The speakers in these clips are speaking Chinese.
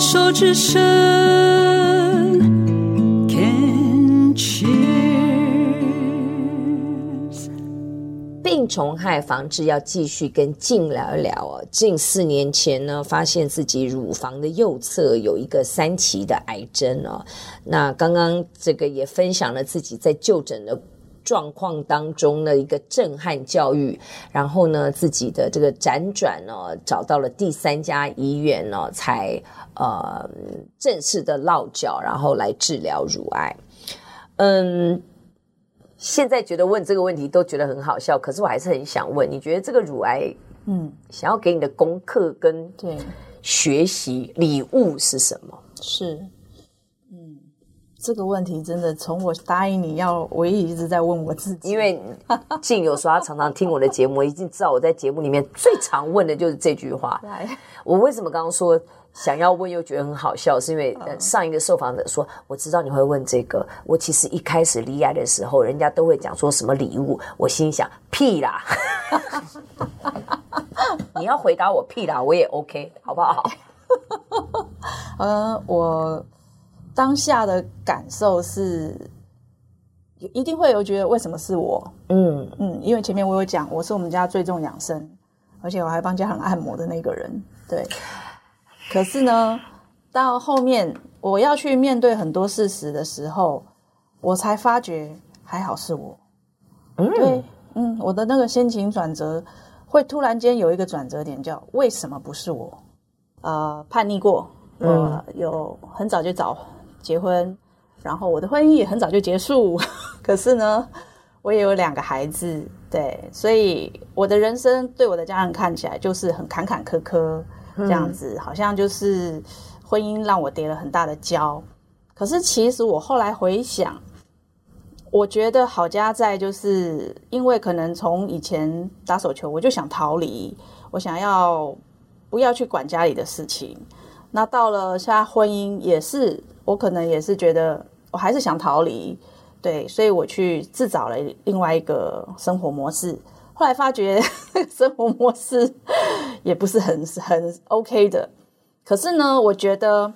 手之伸，Can cheers。病虫害防治要继续跟静聊一聊哦。近四年前呢，发现自己乳房的右侧有一个三期的癌症哦。那刚刚这个也分享了自己在就诊的。状况当中的一个震撼教育，然后呢，自己的这个辗转呢，找到了第三家医院呢，才呃正式的落脚，然后来治疗乳癌。嗯，现在觉得问这个问题都觉得很好笑，可是我还是很想问，你觉得这个乳癌，嗯，想要给你的功课跟对学习礼物是什么？是。这个问题真的从我答应你要，我也一直在问我自己。因为静有时候他常常听我的节目，我已经知道我在节目里面最常问的就是这句话。我为什么刚刚说想要问又觉得很好笑？是因为上一个受访者说，我知道你会问这个。我其实一开始离癌的时候，人家都会讲说什么礼物，我心想屁啦！你要回答我屁啦，我也 OK，好不好？呃，我。当下的感受是，一定会有觉得为什么是我？嗯嗯，因为前面我有讲，我是我们家最重养生，而且我还帮家人按摩的那个人。对，可是呢，到后面我要去面对很多事实的时候，我才发觉还好是我。嗯，对，嗯，我的那个心情转折会突然间有一个转折点，叫为什么不是我？呃，叛逆过，我有很早就找。结婚，然后我的婚姻也很早就结束，可是呢，我也有两个孩子，对，所以我的人生对我的家人看起来就是很坎坎坷坷这样子，嗯、好像就是婚姻让我跌了很大的跤。可是其实我后来回想，我觉得好家在就是因为可能从以前打手球，我就想逃离，我想要不要去管家里的事情。那到了现在婚姻也是。我可能也是觉得，我还是想逃离，对，所以我去自找了另外一个生活模式。后来发觉 生活模式也不是很很 OK 的。可是呢，我觉得，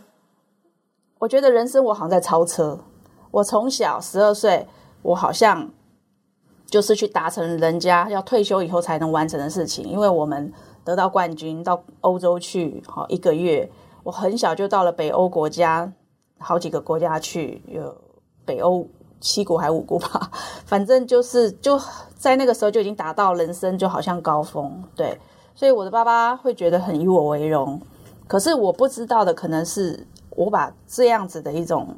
我觉得人生我好像在超车。我从小十二岁，我好像就是去达成人家要退休以后才能完成的事情。因为我们得到冠军，到欧洲去，好一个月。我很小就到了北欧国家。好几个国家去，有北欧七国还五国吧，反正就是就在那个时候就已经达到人生就好像高峰，对，所以我的爸爸会觉得很以我为荣。可是我不知道的可能是我把这样子的一种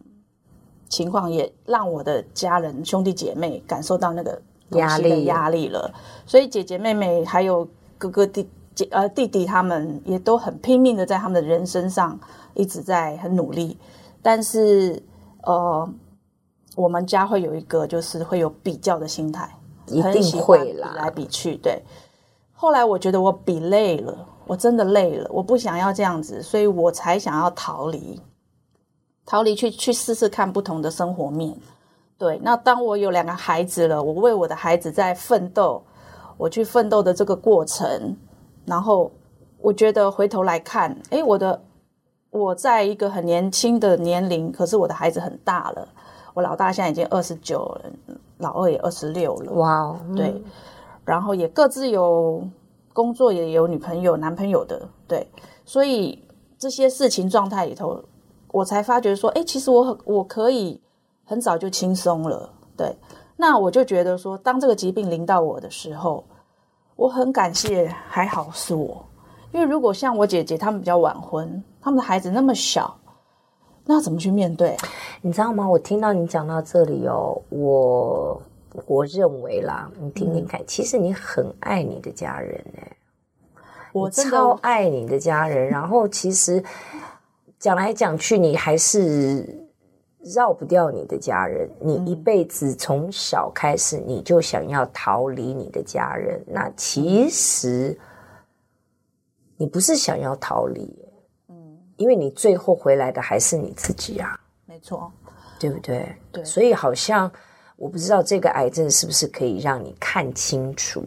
情况，也让我的家人兄弟姐妹感受到那个压力压力了。所以姐姐妹妹还有哥哥弟姐呃弟弟他们也都很拼命的在他们的人生上一直在很努力。但是，呃，我们家会有一个，就是会有比较的心态，一定会啦，比来比去。对，后来我觉得我比累了，我真的累了，我不想要这样子，所以我才想要逃离，逃离去去试试看不同的生活面。对，那当我有两个孩子了，我为我的孩子在奋斗，我去奋斗的这个过程，然后我觉得回头来看，哎，我的。我在一个很年轻的年龄，可是我的孩子很大了。我老大现在已经二十九了，老二也二十六了。哇哦，对，然后也各自有工作，也有女朋友、男朋友的。对，所以这些事情状态里头，我才发觉说，哎，其实我很我可以很早就轻松了。对，那我就觉得说，当这个疾病临到我的时候，我很感谢，还好是我。因为如果像我姐姐他们比较晚婚，他们的孩子那么小，那怎么去面对？你知道吗？我听到你讲到这里哦，我我认为啦，你听听看，嗯、其实你很爱你的家人哎，我超爱你的家人。然后其实讲来讲去，你还是绕不掉你的家人。你一辈子从小开始，你就想要逃离你的家人。那其实。你不是想要逃离，嗯，因为你最后回来的还是你自己啊，没错，对不对？对，所以好像我不知道这个癌症是不是可以让你看清楚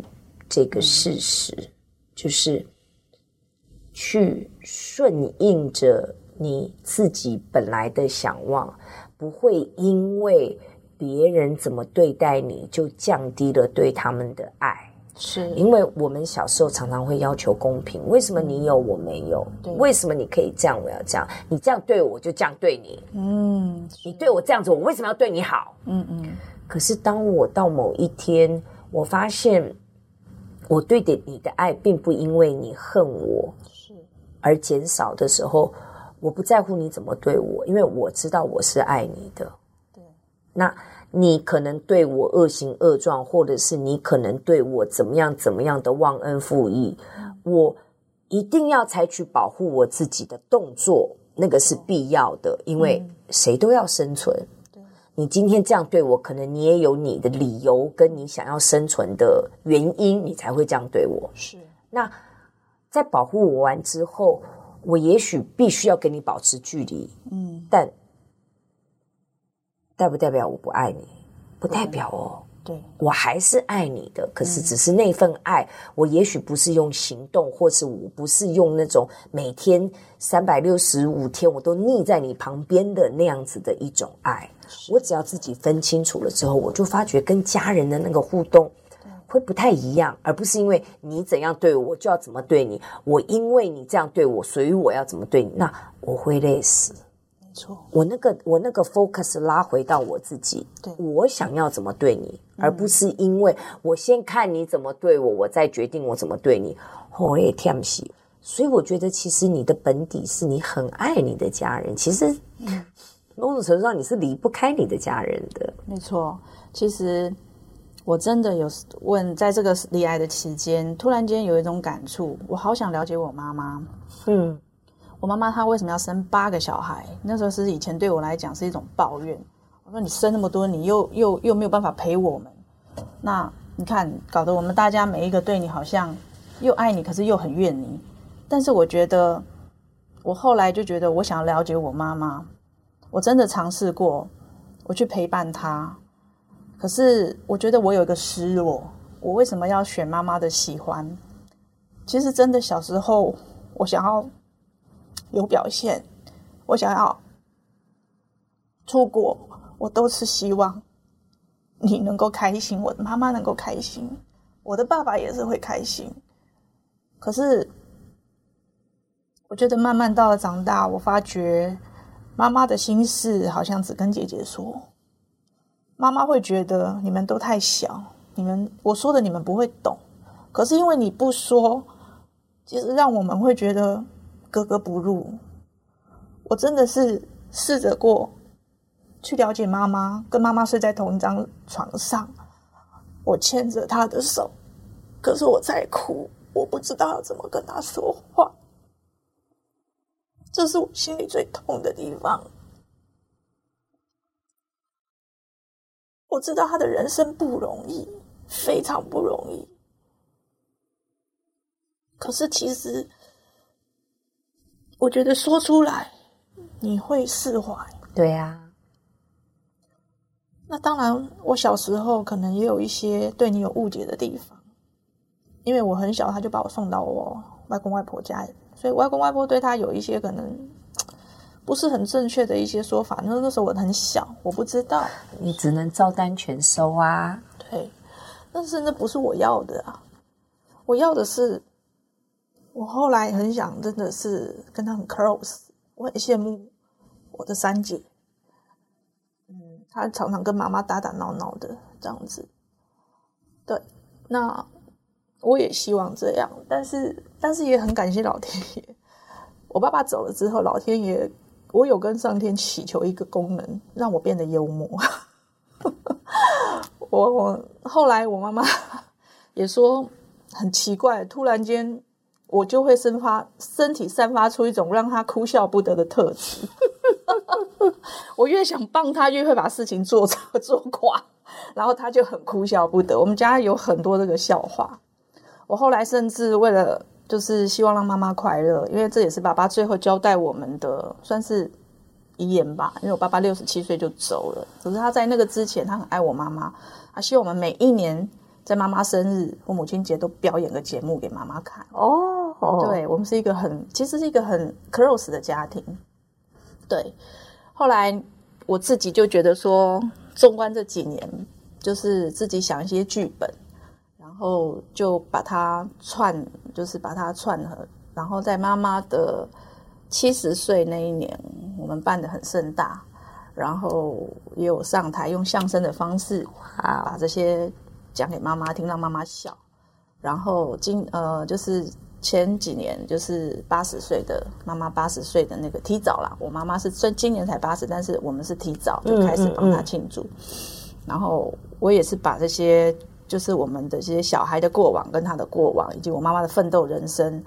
这个事实，嗯，就是去顺应着你自己本来的想望，不会因为别人怎么对待你就降低了对他们的爱。是因为我们小时候常常会要求公平，为什么你有我没有？对，为什么你可以这样，我要这样？你这样对我，我就这样对你。嗯，你对我这样子，我为什么要对你好？嗯嗯。可是当我到某一天，我发现我对的你的爱，并不因为你恨我是而减少的时候，我不在乎你怎么对我，因为我知道我是爱你的。对，那。你可能对我恶行恶状，或者是你可能对我怎么样怎么样的忘恩负义，我一定要采取保护我自己的动作，那个是必要的，因为谁都要生存。你今天这样对我，可能你也有你的理由，跟你想要生存的原因，你才会这样对我。是。那在保护我完之后，我也许必须要跟你保持距离。嗯，但。代不代表我不爱你？不代表哦。对，我还是爱你的。可是，只是那份爱，嗯、我也许不是用行动，或是我不是用那种每天三百六十五天我都腻在你旁边的那样子的一种爱。我只要自己分清楚了之后，我就发觉跟家人的那个互动会不太一样，而不是因为你怎样对我，我就要怎么对你。我因为你这样对我，所以我要怎么对你，那我会累死。我那个我那个 focus 拉回到我自己，对，我想要怎么对你，嗯，而不是因为我先看你怎么对我，我再决定我怎么对你。我也天喜，所以我觉得其实你的本底是你很爱你的家人，其实某种程度上你是离不开你的家人的。没错，其实我真的有问，在这个离癌的期间，突然间有一种感触，我好想了解我妈妈。嗯。我妈妈她为什么要生八个小孩？那时候是以前对我来讲是一种抱怨。我说你生那么多，你又又又没有办法陪我们，那你看搞得我们大家每一个对你好像又爱你，可是又很怨你。但是我觉得，我后来就觉得我想要了解我妈妈，我真的尝试过，我去陪伴她。可是我觉得我有一个失落，我为什么要选妈妈的喜欢？其实真的小时候我想要。有表现，我想要出国，我都是希望你能够开心，我的妈妈能够开心，我的爸爸也是会开心。可是，我觉得慢慢到了长大，我发觉妈妈的心事好像只跟姐姐说。妈妈会觉得你们都太小，你们我说的你们不会懂。可是因为你不说，其实让我们会觉得。格格不入，我真的是试着过去了解妈妈，跟妈妈睡在同一张床上，我牵着她的手，可是我在哭，我不知道要怎么跟她说话，这是我心里最痛的地方。我知道他的人生不容易，非常不容易，可是其实。我觉得说出来你会释怀，对呀。那当然，我小时候可能也有一些对你有误解的地方，因为我很小，他就把我送到我外公外婆家，所以外公外婆对他有一些可能不是很正确的一些说法。那那时候我很小，我不知道，你只能照单全收啊。对，但是那不是我要的啊，我要的是。我后来很想，真的是跟他很 close，我很羡慕我的三姐。嗯，她常常跟妈妈打打闹闹的这样子。对，那我也希望这样，但是但是也很感谢老天爷。我爸爸走了之后，老天爷，我有跟上天祈求一个功能，让我变得幽默。我我后来我妈妈 也说很奇怪，突然间。我就会生发身体散发出一种让他哭笑不得的特质。我越想帮他，越会把事情做做垮，然后他就很哭笑不得。我们家有很多这个笑话。我后来甚至为了就是希望让妈妈快乐，因为这也是爸爸最后交代我们的，算是遗言吧。因为我爸爸六十七岁就走了，可是他在那个之前，他很爱我妈妈，他希望我们每一年在妈妈生日或母亲节都表演个节目给妈妈看。哦。对，我们是一个很，其实是一个很 close 的家庭。对，后来我自己就觉得说，纵观这几年，就是自己想一些剧本，然后就把它串，就是把它串合，然后在妈妈的七十岁那一年，我们办的很盛大，然后也有上台用相声的方式把这些讲给妈妈听，让妈妈笑。然后今呃，就是前几年，就是八十岁的妈妈，八十岁的那个提早啦。我妈妈是今今年才八十，但是我们是提早就开始帮她庆祝。嗯嗯嗯。然后我也是把这些，就是我们的这些小孩的过往，跟他的过往，以及我妈妈的奋斗人生，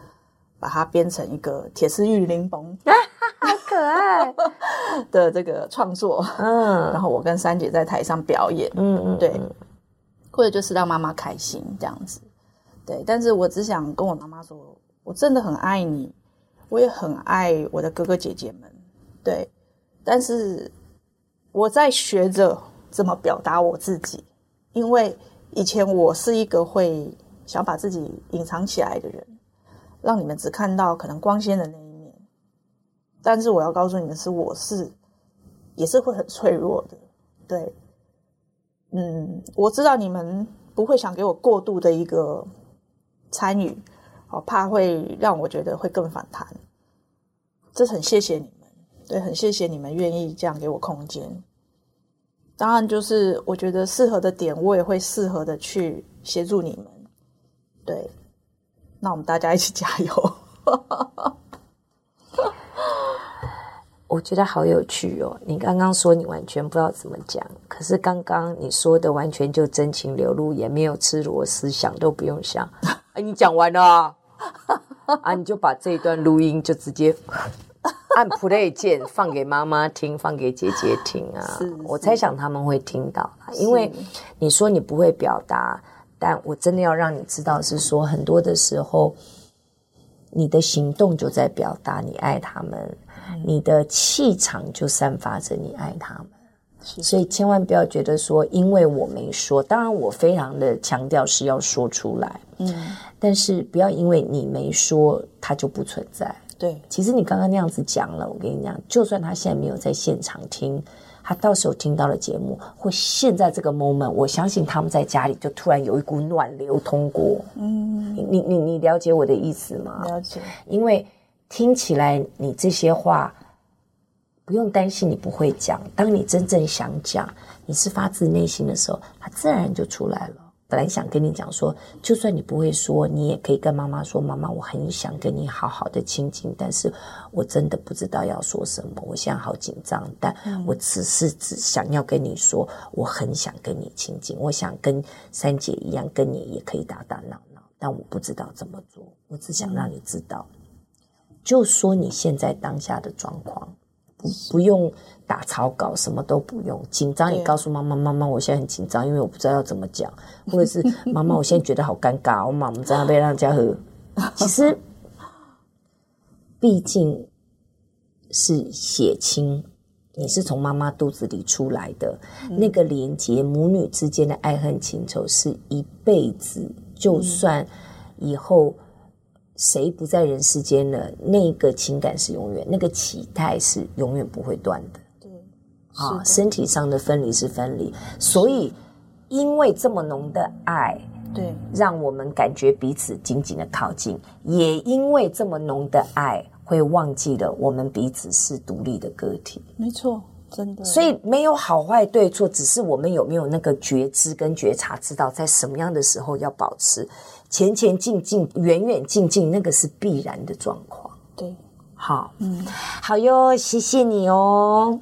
把它编成一个铁丝玉玲珑，好可爱的这个创作。嗯，然后我跟三姐在台上表演。嗯嗯，对，或者就是让妈妈开心这样子。对，但是我只想跟我妈妈说，我真的很爱你，我也很爱我的哥哥姐姐们。对，但是我在学着怎么表达我自己，因为以前我是一个会想把自己隐藏起来的人，让你们只看到可能光鲜的那一面。但是我要告诉你们是，我是也是会很脆弱的。对，嗯，我知道你们不会想给我过度的一个。参与，我怕会让我觉得会更反弹。这很谢谢你们，对，很谢谢你们愿意这样给我空间。当然，就是我觉得适合的点，我也会适合的去协助你们。对，那我们大家一起加油。我觉得好有趣哦！你刚刚说你完全不知道怎么讲，可是刚刚你说的完全就真情流露，也没有吃螺丝，想都不用想。哎，你讲完了啊，啊？你就把这一段录音就直接 按 play 键放给妈妈听，放给姐姐听啊！是是我猜想他们会听到，因为你说你不会表达，但我真的要让你知道，是说很多的时候，你的行动就在表达你爱他们，你的气场就散发着你爱他们。所以千万不要觉得说，因为我没说，当然我非常的强调是要说出来，嗯，但是不要因为你没说，它就不存在。对，其实你刚刚那样子讲了，我跟你讲，就算他现在没有在现场听，他到时候听到了节目，或现在这个 moment，我相信他们在家里就突然有一股暖流通过。嗯，你你你了解我的意思吗？了解，因为听起来你这些话。不用担心，你不会讲。当你真正想讲，你是发自内心的时候，它自然就出来了。本来想跟你讲说，就算你不会说，你也可以跟妈妈说：“妈妈，我很想跟你好好的亲近，但是我真的不知道要说什么，我现在好紧张。但我只是只想要跟你说，我很想跟你亲近，我想跟三姐一样，跟你也可以打打闹闹，但我不知道怎么做。我只想让你知道，就说你现在当下的状况。”不不用打草稿，什么都不用。紧张也告诉妈妈，妈妈，我现在很紧张，因为我不知道要怎么讲，或者是妈妈，我现在觉得好尴尬，我妈妈在那边让家和。其实，毕竟是血亲，你是从妈妈肚子里出来的，那个连接母女之间的爱恨情仇是一辈子，就算以后。谁不在人世间呢？那个情感是永远，那个期待是永远不会断的。对，啊，身体上的分离是分离，所以因为这么浓的爱，对，让我们感觉彼此紧紧的靠近，也因为这么浓的爱，会忘记了我们彼此是独立的个体。没错，真的。所以没有好坏对错，只是我们有没有那个觉知跟觉察，知道在什么样的时候要保持。前前进进，远远近近，那个是必然的状况。对，好，嗯，好哟，谢谢你哦。